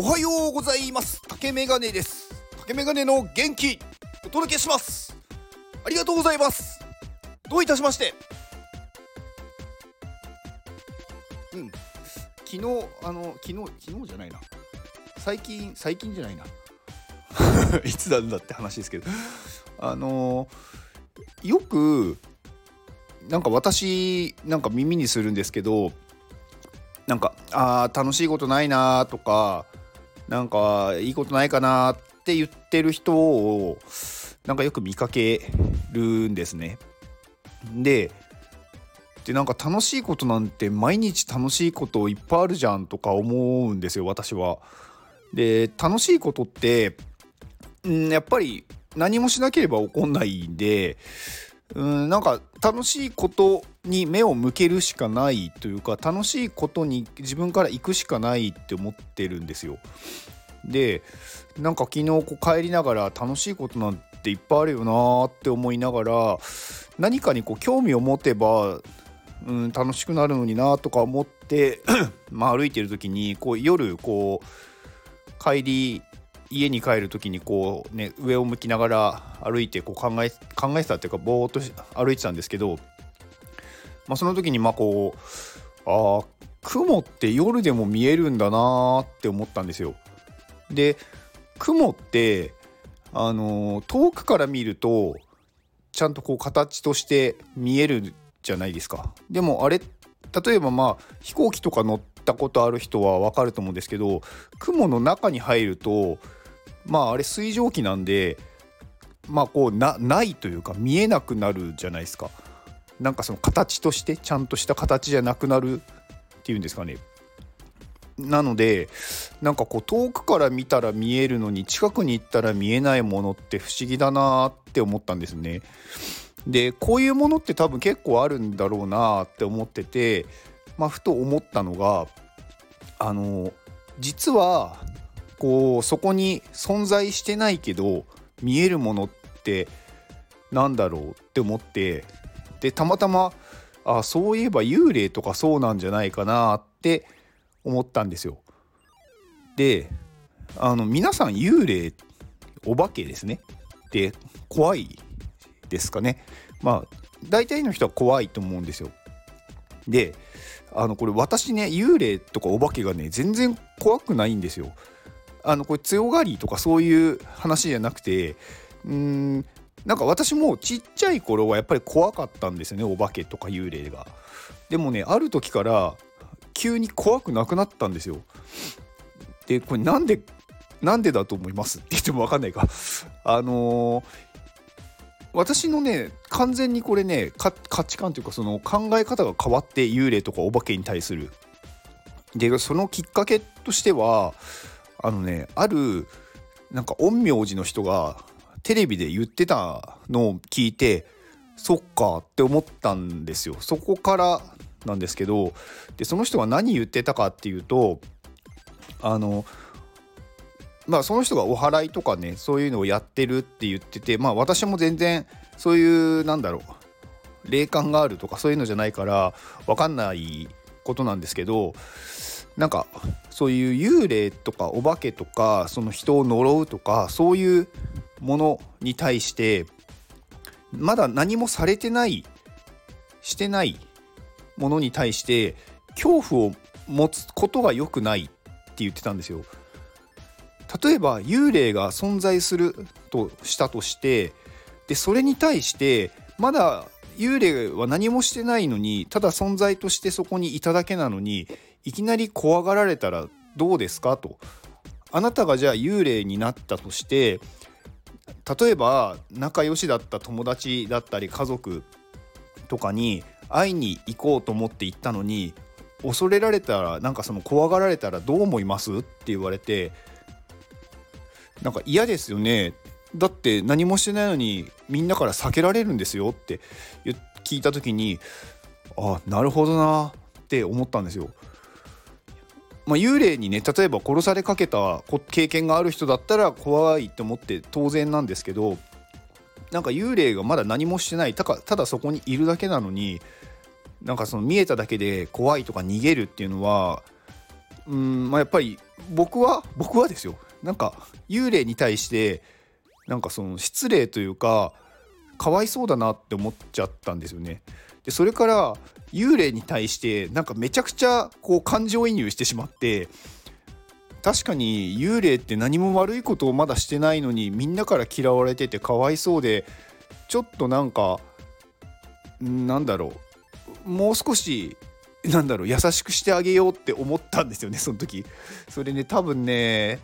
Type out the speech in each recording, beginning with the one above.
おはようございます。竹メガネです。竹メガネの元気。お届けします。ありがとうございます。どういたしまして。うん。昨日あの昨日昨日じゃないな。最近最近じゃないな。いつなんだって話ですけど。あのよくなんか私なんか耳にするんですけどなんかあー楽しいことないなとかなんかいいことないかなって言ってる人をなんかよく見かけるんですね。ででなんか楽しいことなんて毎日楽しいこといっぱいあるじゃんとか思うんですよ私は。で楽しいことってんやっぱり何もしなければ起こんないんでうんなんか楽しいことに目を向けるしかないというか楽しいことに自分から行くしかないって思ってるんですよ。でなんか昨日こう帰りながら楽しいことなんていっぱいあるよなって思いながら何かにこう興味を持てば、うん、楽しくなるのになとか思って まあ歩いてる時にこう夜こう帰り家に帰る時にこうね上を向きながら歩いてこう考え考えてたっていうかぼーっと歩いてたんですけど、まあ、その時にまあこうあ雲って夜でも見えるんだなって思ったんですよ。で雲ってあの遠くから見るとちゃんとこう形として見えるじゃないですか。でもあれ例えばまあ飛行機とか乗ったことある人は分かると思うんですけど雲の中に入るとまああれ水蒸気なんでまあこうなないというか見えなくなるじゃないですか。なんかその形としてちゃんとした形じゃなくなるっていうんですかね。なのでなんかこう遠くから見たら見えるのに近くに行ったら見えないものって不思議だなって思ったんですね。でこういうものって多分結構あるんだろうなって思ってて、まあ、ふと思ったのがあの実はこうそこに存在してないけど見えるものってなんだろうって思ってでたまたまあそういえば幽霊とかそうなんじゃないかなって思ったんですよ。であの皆さん幽霊お化けですねで怖いですかねまあ大体の人は怖いと思うんですよ。であのこれ私ね幽霊とかお化けがね全然怖くないんですよ。あのこれ強がりとかそういう話じゃなくてうーんなんか私もちっちゃい頃はやっぱり怖かったんですよねお化けとか幽霊が。でもねある時から急に怖くなくなったんですよ。でこれなんでなんでだと思います？って言っても分かんないか。あのー、私のね完全にこれね価値観というかその考え方が変わって幽霊とかお化けに対する。でそのきっかけとしてはあのねあるなんか陰陽師の人がテレビで言ってたのを聞いてそっかって思ったんですよ。そこからなんですけどでその人が何言ってたかっていうとあのまあその人がお祓いとかねそういうのをやってるって言っててまあ私も全然そういうなんだろう霊感があるとかそういうのじゃないから分かんないことなんですけどなんかそういう幽霊とかお化けとかその人を呪うとかそういうものに対してまだ何もされてないしてないものに対して恐怖を持つことが良くないって言ってたんですよ。例えば幽霊が存在するとしたとしてでそれに対してまだ幽霊は何もしてないのにただ存在としてそこにいただけなのにいきなり怖がられたらどうですかと。あなたがじゃあ幽霊になったとして例えば仲良しだった友達だったり家族とかに会いに行こうと思って行ったのに恐れられたらなんかその怖がられたらどう思います？って言われてなんか嫌ですよねだって何もしてないのにみんなから避けられるんですよって聞いた時にあなるほどなって思ったんですよ。まあ、幽霊にね例えば殺されかけた経験がある人だったら怖いって思って当然なんですけどなんか幽霊がまだ何もしてないたかただそこにいるだけなのになんかその見えただけで怖いとか逃げるっていうのはうんまあやっぱり僕は僕はですよなんか幽霊に対してなんかその失礼というかかわいそうだなって思っちゃったんですよね。でそれから幽霊に対してなんかめちゃくちゃこう感情移入してしまって確かに幽霊って何も悪いことをまだしてないのにみんなから嫌われててかわいそうでちょっとなんかなんだろうもう少しなんだろう優しくしてあげようって思ったんですよねその時。それね多分ね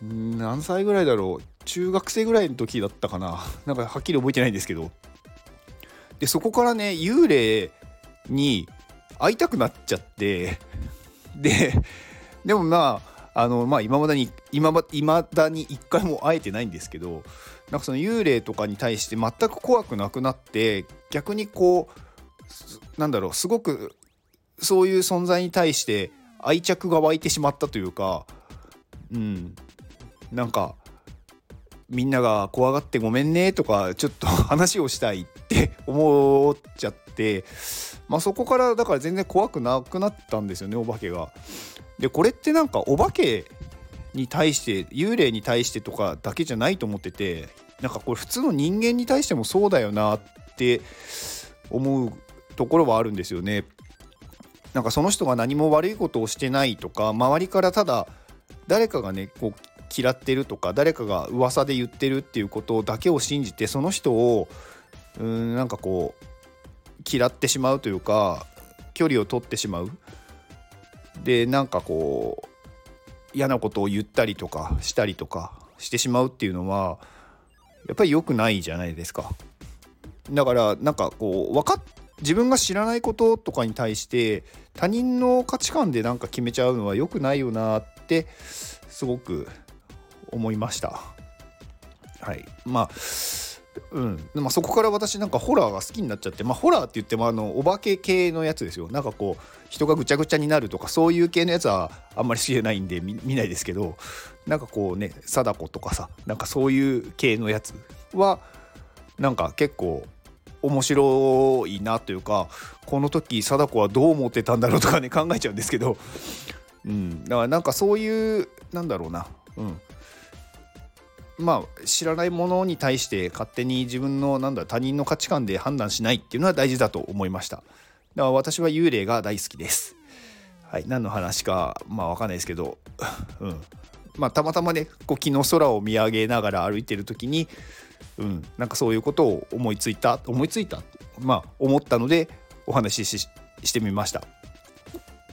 何歳ぐらいだろう中学生ぐらいの時だったかな。なんかはっきり覚えてないんですけど。でそこからね幽霊に会いたくなっちゃってででもまああのまあ今まだに今ま未だに一回も会えてないんですけどなんかその幽霊とかに対して全く怖くなくなって逆にこうなんだろうすごくそういう存在に対して愛着が湧いてしまったというかうん。なんかみんなが怖がってごめんねとかちょっと 話をしたいって 思っちゃってまあそこからだから全然怖くなくなったんですよねお化けが。でこれってなんかお化けに対して幽霊に対してとかだけじゃないと思っててなんかこれ普通の人間に対してもそうだよなって思うところはあるんですよね。なんかその人が何も悪いことをしてないとか周りからただ誰かがねこう嫌ってるとか誰かが噂で言ってるっていうことだけを信じてその人をうんなんかこう嫌ってしまうというか距離を取ってしまうでなんかこう嫌なことを言ったりとかしたりとかしてしまうっていうのはやっぱり良くないじゃないですか。だからなんかこう分かっ自分が知らないこととかに対して他人の価値観でなんか決めちゃうのは良くないよなってすごく思いました。はい、まあうん。まあ、そこから私なんかホラーが好きになっちゃって、まあ、ホラーって言ってもあのお化け系のやつですよ。なんかこう人がぐちゃぐちゃになるとかそういう系のやつはあんまり知れないんで見ないですけどなんかこうね貞子とかさなんかそういう系のやつはなんか結構面白いなというかこの時貞子はどう思ってたんだろうとかね考えちゃうんですけど、うん、だからなんかそういうなんだろうな、うん、まあ知らないものに対して勝手に自分のなんだ他人の価値観で判断しないっていうのは大事だと思いました。だから私は幽霊が大好きです。はい何の話かまあ分かんないですけどうん。まあたまたまねこう昨日空を見上げながら歩いてる時にうんなんかそういうことを思いついた思いついたまあ思ったのでお話ししてみました。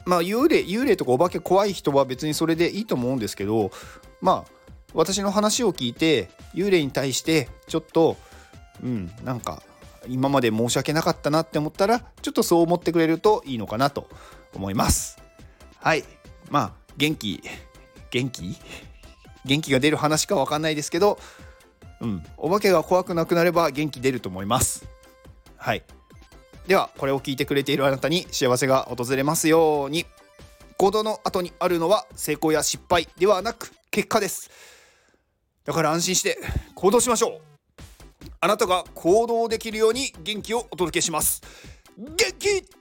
まあ幽霊幽霊とかお化け怖い人は別にそれでいいと思うんですけどまあ私の話を聞いて幽霊に対してちょっとうんなんか今まで申し訳なかったなって思ったらちょっとそう思ってくれるといいのかなと思います。はい。まあ元気元気？元気が出る話か分かんないですけどうん。お化けが怖くなくなれば元気出ると思います。はい。ではこれを聞いてくれているあなたに幸せが訪れますように。行動の後にあるのは成功や失敗ではなく結果です。だから安心して行動しましょう。あなたが行動できるように元気をお届けします。元気